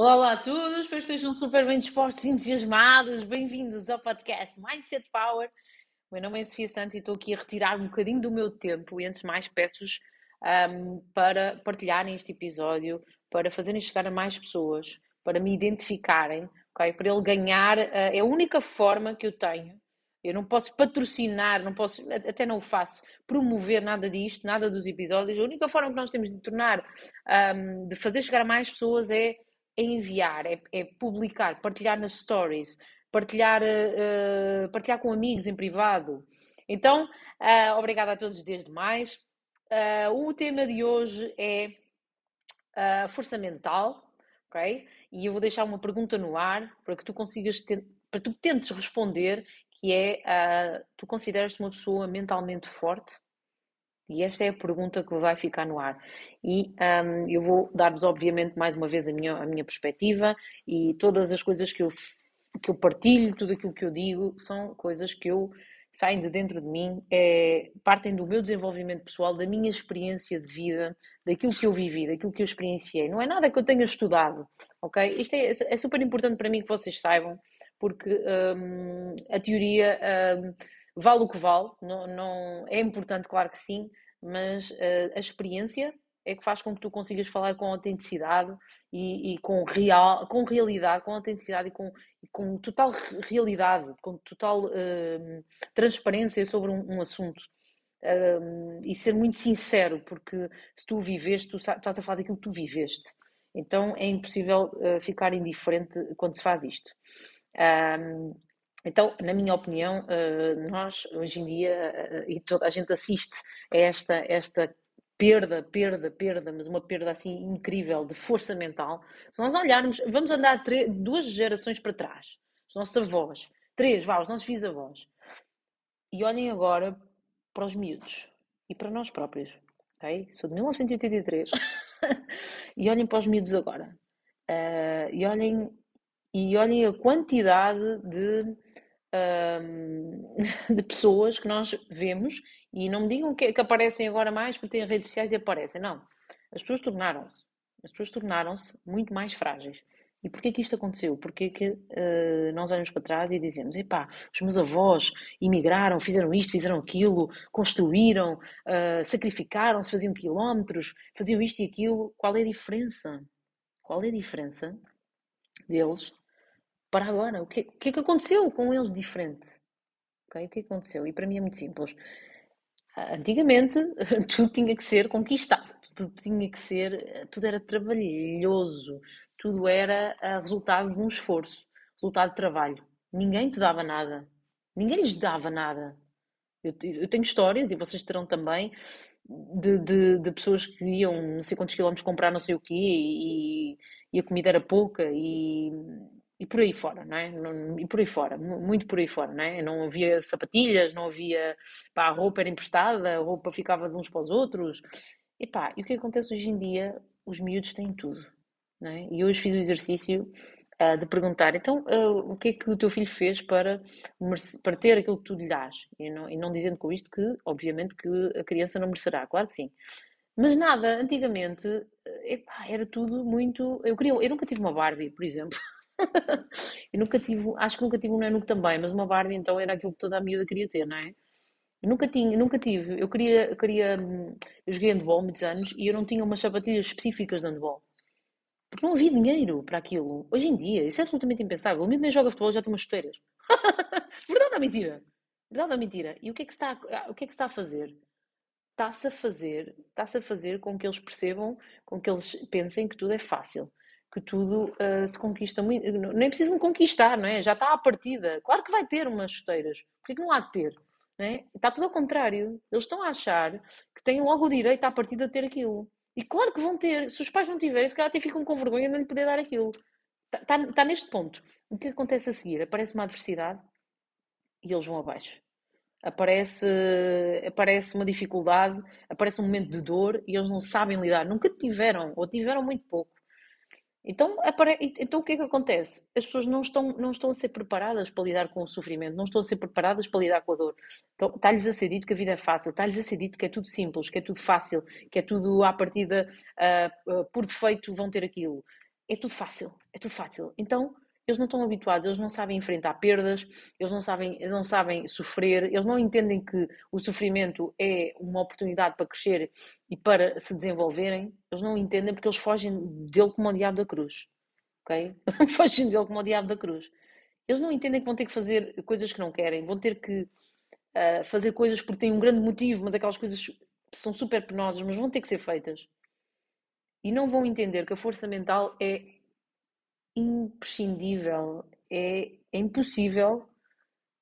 Olá, olá a todos, espero que estejam super bem dispostos e entusiasmados. Bem-vindos ao podcast Mindset Power. O meu nome é Sofia Santos e estou aqui a retirar um bocadinho do meu tempo e antes de mais peço-vos um, para partilharem este episódio, para fazerem chegar a mais pessoas, para me identificarem, okay? para ele ganhar. Uh, é a única forma que eu tenho. Eu não posso patrocinar, não posso, até não o faço, promover nada disto, nada dos episódios. A única forma que nós temos de tornar, um, de fazer chegar a mais pessoas é enviar, é, é publicar, partilhar nas stories, partilhar, uh, partilhar com amigos em privado. Então, uh, obrigada a todos desde mais. Uh, o tema de hoje é a força mental, ok? E eu vou deixar uma pergunta no ar para que tu consigas, para que tu tentes responder, que é, tu consideras-te uma pessoa mentalmente forte? E esta é a pergunta que vai ficar no ar. E um, eu vou dar-vos, obviamente, mais uma vez a minha, a minha perspectiva e todas as coisas que eu, que eu partilho, tudo aquilo que eu digo, são coisas que eu saem de dentro de mim, é, partem do meu desenvolvimento pessoal, da minha experiência de vida, daquilo que eu vivi, daquilo que eu experienciei. Não é nada que eu tenha estudado, ok? Isto é, é super importante para mim que vocês saibam, porque um, a teoria. Um, vale o que vale, não, não, é importante, claro que sim, mas uh, a experiência é que faz com que tu consigas falar com autenticidade e, e com, real, com realidade, com autenticidade e com, com total realidade, com total uh, transparência sobre um, um assunto. Uh, e ser muito sincero, porque se tu viveste, tu estás a falar daquilo que tu viveste. Então é impossível uh, ficar indiferente quando se faz isto. Então, na minha opinião, eh, nós hoje em dia, eh, e toda a gente assiste a esta, esta perda, perda, perda, mas uma perda assim incrível de força mental. Se nós olharmos, vamos andar três, duas gerações para trás, os nossos avós, três, vá, os nossos bisavós, e olhem agora para os miúdos e para nós próprios, ok? Sou de 1983 e olhem para os miúdos agora uh, e olhem e olhem a quantidade de de pessoas que nós vemos e não me digam que, que, aparecem agora mais porque têm redes sociais e aparecem. Não. As pessoas tornaram-se. As pessoas tornaram-se muito mais frágeis. E porquê que isto aconteceu? Porquê que uh, nós olhamos para trás e dizemos: epá, os meus avós imigraram, fizeram isto, fizeram aquilo, construíram, uh, sacrificaram-se, faziam quilómetros, faziam isto e aquilo. Qual é a diferença? Qual é a diferença deles para agora. O que, o que é que aconteceu com eles diferente? Okay? O que é aconteceu? E para mim é muito simples. Antigamente tudo tinha que ser conquistado, tudo tinha que ser, tudo era trabalhoso, tudo era uh, resultado de um esforço, resultado de trabalho. Ninguém te dava nada, ninguém lhes dava nada. Eu, eu tenho histórias, e vocês terão também, de, de, de, pessoas que iam não sei quantos quilómetros comprar não sei o quê e, e a comida era pouca e e por aí fora, não é? E por aí fora, muito por aí fora, não é? Não havia sapatilhas, não havia. Pá, a roupa era emprestada, a roupa ficava de uns para os outros. E pá, e o que acontece hoje em dia? Os miúdos têm tudo, não é? E hoje fiz o exercício uh, de perguntar: então, uh, o que é que o teu filho fez para, para ter aquilo que tu lhe dás? E não, e não dizendo com isto que, obviamente, que a criança não merecerá, claro que sim. Mas nada, antigamente, epá, era tudo muito. Eu, queria, eu nunca tive uma Barbie, por exemplo. eu nunca tive, acho que nunca tive um Nanuque também, mas uma Barbie então era aquilo que toda a miúda queria ter, não é? Eu nunca tinha, nunca tive. Eu queria, eu queria, eu joguei handball muitos anos e eu não tinha umas sapatilhas específicas de handball. Porque não havia dinheiro para aquilo. Hoje em dia, isso é absolutamente impensável. O miúdo nem joga futebol, já tem umas chuteiras. Verdade ou mentira? Verdade ou mentira? E o que é que está, o que é que está a fazer? Está-se a fazer, está-se a fazer com que eles percebam, com que eles pensem que tudo é fácil que tudo uh, se conquista muito. Nem precisam conquistar, não é? Já está à partida. Claro que vai ter umas chuteiras. Porquê que não há de ter? Não é? Está tudo ao contrário. Eles estão a achar que têm logo o direito à partida de ter aquilo. E claro que vão ter. Se os pais não tiverem, se calhar até ficam com vergonha de não lhe poder dar aquilo. Está, está, está neste ponto. O que acontece a seguir? Aparece uma adversidade e eles vão abaixo. Aparece, aparece uma dificuldade, aparece um momento de dor e eles não sabem lidar. Nunca tiveram, ou tiveram muito pouco. Então, então o que é que acontece? As pessoas não estão, não estão a ser preparadas para lidar com o sofrimento, não estão a ser preparadas para lidar com a dor. Então, está-lhes a ser dito que a vida é fácil, está-lhes a ser dito que é tudo simples, que é tudo fácil, que é tudo à partida, uh, uh, por defeito, vão ter aquilo. é tudo fácil, é tudo fácil. Então, eles não estão habituados, eles não sabem enfrentar perdas, eles não sabem, não sabem sofrer, eles não entendem que o sofrimento é uma oportunidade para crescer e para se desenvolverem. Eles não entendem porque eles fogem dele como o diabo da cruz. Ok? fogem dele como o diabo da cruz. Eles não entendem que vão ter que fazer coisas que não querem, vão ter que uh, fazer coisas porque têm um grande motivo, mas aquelas coisas são super penosas, mas vão ter que ser feitas. E não vão entender que a força mental é imprescindível, é, é impossível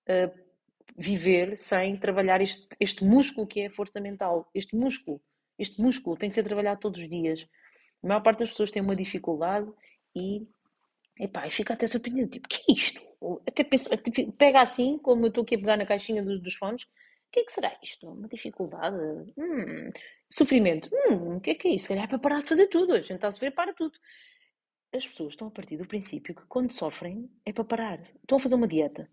uh, viver sem trabalhar este, este músculo que é a força mental. Este músculo, este músculo tem que ser trabalhado todos os dias. A maior parte das pessoas tem uma dificuldade e, epá, fica até surpreendido, tipo, que é isto? Até penso, pega assim, como eu estou aqui a pegar na caixinha dos, dos fones, o que é que será isto? Uma dificuldade? Hum, sofrimento? Hum, o que é que é isso? Se calhar é para parar de fazer tudo. A gente está a sofrer, para tudo as pessoas estão a partir do princípio que quando sofrem é para parar. Estão a fazer uma dieta.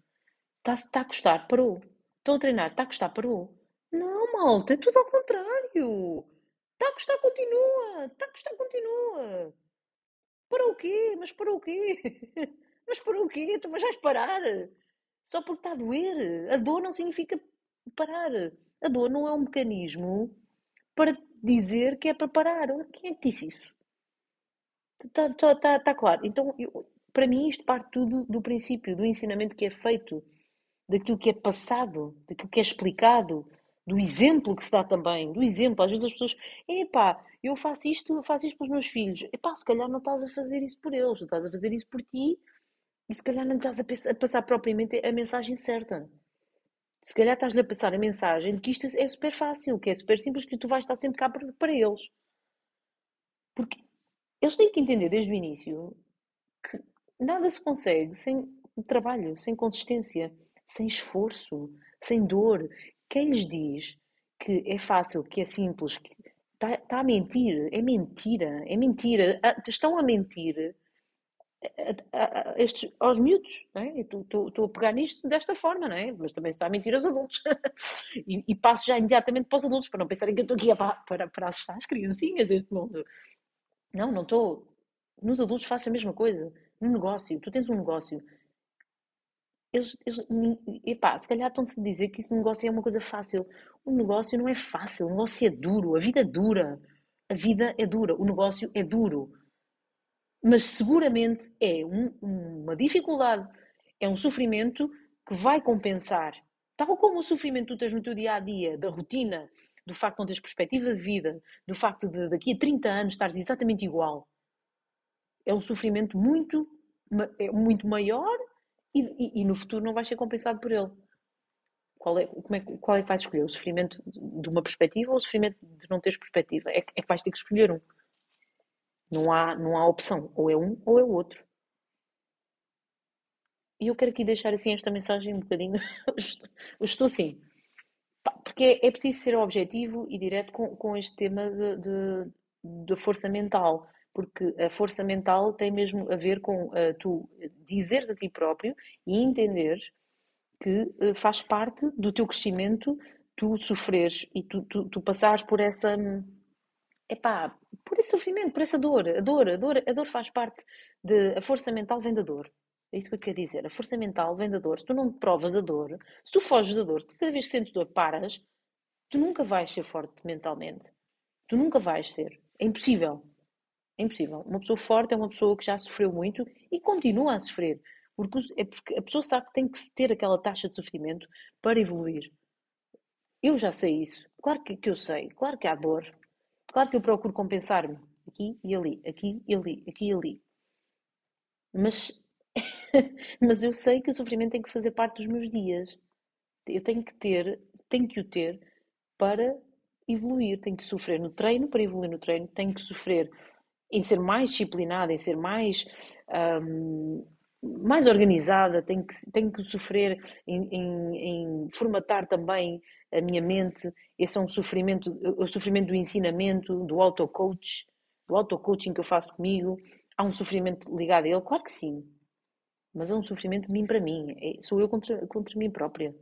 Está, está a custar, parou. Estão a treinar, está a custar, parou. Não, malta, é tudo ao contrário. Está a custar, continua. Está a custar, continua. Para o quê? Mas para o quê? Mas para o quê? Tu mas vais parar. Só porque está a doer. A dor não significa parar. A dor não é um mecanismo para dizer que é para parar. Quem é que disse isso? Está tá, tá, tá claro. Então, eu, para mim, isto parte tudo do princípio, do ensinamento que é feito, daquilo que é passado, daquilo que é explicado, do exemplo que se dá também, do exemplo. Às vezes as pessoas, epá, eu faço isto, faço isto para os meus filhos. Epá, se calhar não estás a fazer isso por eles, não estás a fazer isso por ti e se calhar não estás a, a passar propriamente a mensagem certa. Se calhar estás-lhe a passar a mensagem de que isto é super fácil, que é super simples, que tu vais estar sempre cá para, para eles. Porque eles têm que entender desde o início que nada se consegue sem trabalho, sem consistência, sem esforço, sem dor. Quem lhes diz que é fácil, que é simples, que está, está a mentir, é mentira, é mentira. Ah, estão a mentir a, a, a estes, aos miúdos, não é? Estou a pegar nisto desta forma, não é? Mas também se está a mentir aos adultos. e, e, passo já imediatamente para os adultos, para não pensarem que eu estou aqui para, para, para assustar as criancinhas deste mundo. Não, não estou. Nos adultos faço a mesma coisa. No negócio, tu tens um negócio. Eles, eles, epá, se calhar estão-se a dizer que isso negócio é uma coisa fácil. O negócio não é fácil, o negócio é duro, a vida é dura. A vida é dura, o negócio é duro. Mas seguramente é um, uma dificuldade, é um sofrimento que vai compensar. Tal como o sofrimento que tu tens no teu dia a dia, da rotina, do facto de não teres perspectiva de vida, do facto de daqui a 30 anos estares exatamente igual, é um sofrimento muito, é muito maior e, e, e no futuro não vais ser compensado por ele. Qual é, como é, qual é que vais escolher? O sofrimento de uma perspectiva ou o sofrimento de não teres perspectiva? É, é que vais ter que escolher um. Não há, não há opção. Ou é um ou é o outro. E eu quero aqui deixar assim esta mensagem um bocadinho. eu estou assim. Porque é, preciso ser objetivo e direto com, com este tema de, de, de, força mental, porque a força mental tem mesmo a ver com uh, tu dizeres a ti próprio e entenderes que uh, faz parte do teu crescimento tu sofreres e tu, tu, tu passares por essa. Epá, por esse sofrimento, por essa dor. A dor, a dor, a dor faz parte de. A força mental vem da dor. É isso que eu quero dizer. A força mental vem da dor. Se tu não provas a dor, se tu foges da dor, se cada vez que sentes dor paras, tu nunca vais ser forte mentalmente. Tu nunca vais ser. É impossível. É impossível. Uma pessoa forte é uma pessoa que já sofreu muito e continua a sofrer. Porque, é porque a pessoa sabe que tem que ter aquela taxa de sofrimento para evoluir. Eu já sei isso. Claro que, que eu sei. Claro que há dor. Claro que eu procuro compensar-me. Aqui e ali. Aqui e ali. Aqui e ali. Mas Mas eu sei que o sofrimento tem que fazer parte dos meus dias. Eu tenho que ter, tenho que o ter para evoluir. Tenho que sofrer no treino para evoluir no treino. Tenho que sofrer em ser mais disciplinada, em ser mais, um, mais organizada. Tenho que, tenho que sofrer em, em, em formatar também a minha mente. Esse é um sofrimento, o sofrimento do ensinamento, do auto-coach, do auto-coaching que eu faço comigo. Há um sofrimento ligado a ele? Claro que sim. Mas é um sofrimento de mim para mim. É, sou eu contra, contra mim própria.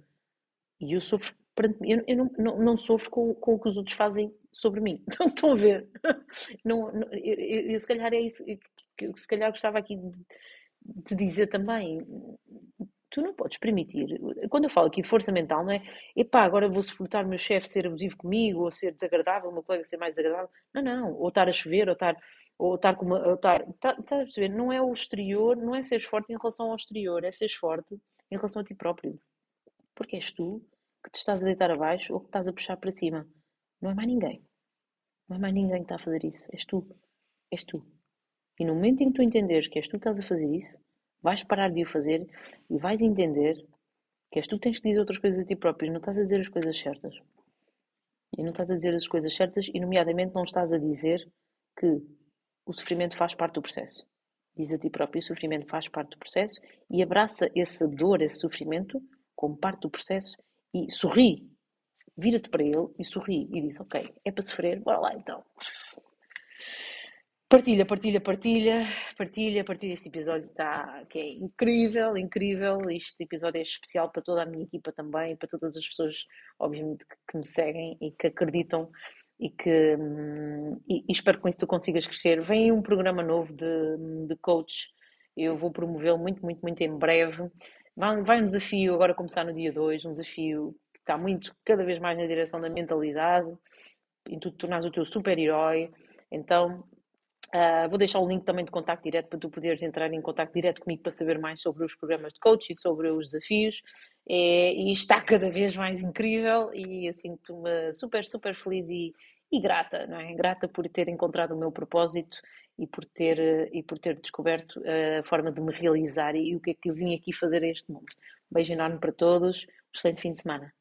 E eu sofro eu, eu não, não, não, sofro com, com o que os outros fazem sobre mim. Então, estão a ver? Não, não, eu, eu, se calhar é isso. que eu se calhar gostava aqui de, de dizer também, tu não podes permitir. Quando eu falo aqui de força mental, não é epá, agora vou suportar o meu chefe ser abusivo comigo, ou ser desagradável, o meu colega ser mais desagradável. Não, não. Ou estar a chover, ou estar, ou estar com uma. Estar, tá, tá a perceber? Não é o exterior, não é seres forte em relação ao exterior, é seres forte em relação a ti próprio. Porque és tu que te estás a deitar abaixo ou que estás a puxar para cima. Não é mais ninguém. Não é mais ninguém que está a fazer isso. És tu. És tu. E no momento em que tu entenderes que és tu que estás a fazer isso, Vais parar de o fazer e vais entender que és tu que tens que dizer outras coisas a ti próprio. Não estás a dizer as coisas certas. E não estás a dizer as coisas certas e, nomeadamente, não estás a dizer que o sofrimento faz parte do processo. Diz a ti próprio, o sofrimento faz parte do processo e abraça essa dor, esse sofrimento, como parte do processo e sorri. Vira-te para ele e sorri e diz: Ok, é para sofrer, bora lá então. Partilha, partilha, partilha, partilha, partilha. Este episódio está que é incrível, incrível. Este episódio é especial para toda a minha equipa também, para todas as pessoas, obviamente, que, que me seguem e que acreditam e que e, e, espero que com isso tu consigas crescer. Vem um programa novo de, de coach, eu vou promovê-lo muito, muito, muito em breve. Vai, vai um desafio agora começar no dia 2, um desafio que está muito, cada vez mais na direção da mentalidade, em tu tornares o teu super-herói. Então, Uh, vou deixar o link também de contacto direto para tu poderes entrar em contacto direto comigo para saber mais sobre os programas de coach e sobre os desafios. É, e está cada vez mais incrível e assim sinto-me super, super feliz e, e, grata, não é? Grata por ter encontrado o meu propósito e por ter, e por ter descoberto a forma de me realizar e, e o que é que eu vim aqui fazer a este mundo. Um beijo enorme para todos, um excelente fim de semana.